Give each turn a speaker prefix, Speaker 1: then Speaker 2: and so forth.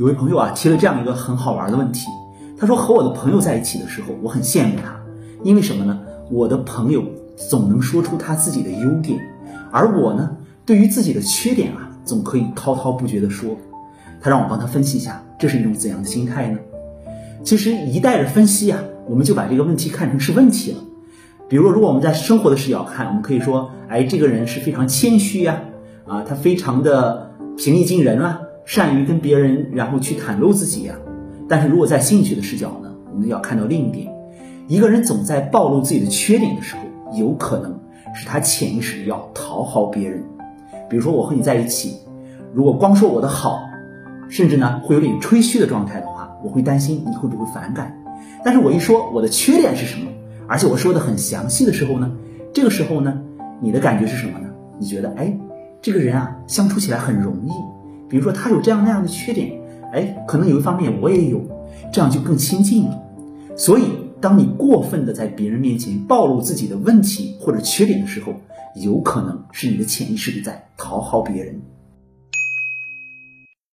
Speaker 1: 有位朋友啊提了这样一个很好玩的问题，他说和我的朋友在一起的时候，我很羡慕他，因为什么呢？我的朋友总能说出他自己的优点，而我呢，对于自己的缺点啊，总可以滔滔不绝地说。他让我帮他分析一下，这是一种怎样的心态呢？其实一带着分析啊，我们就把这个问题看成是问题了。比如，如果我们在生活的视角看，我们可以说，哎，这个人是非常谦虚呀，啊，他非常的平易近人啊，善于跟别人然后去袒露自己呀。但是如果在兴趣的视角呢，我们要看到另一点，一个人总在暴露自己的缺点的时候，有可能是他潜意识要讨好别人。比如说，我和你在一起，如果光说我的好，甚至呢会有点吹嘘的状态的话，我会担心你会不会反感。但是我一说我的缺点是什么？而且我说的很详细的时候呢，这个时候呢，你的感觉是什么呢？你觉得，哎，这个人啊，相处起来很容易。比如说他有这样那样的缺点，哎，可能有一方面我也有，这样就更亲近了。所以，当你过分的在别人面前暴露自己的问题或者缺点的时候，有可能是你的潜意识里在讨好别人。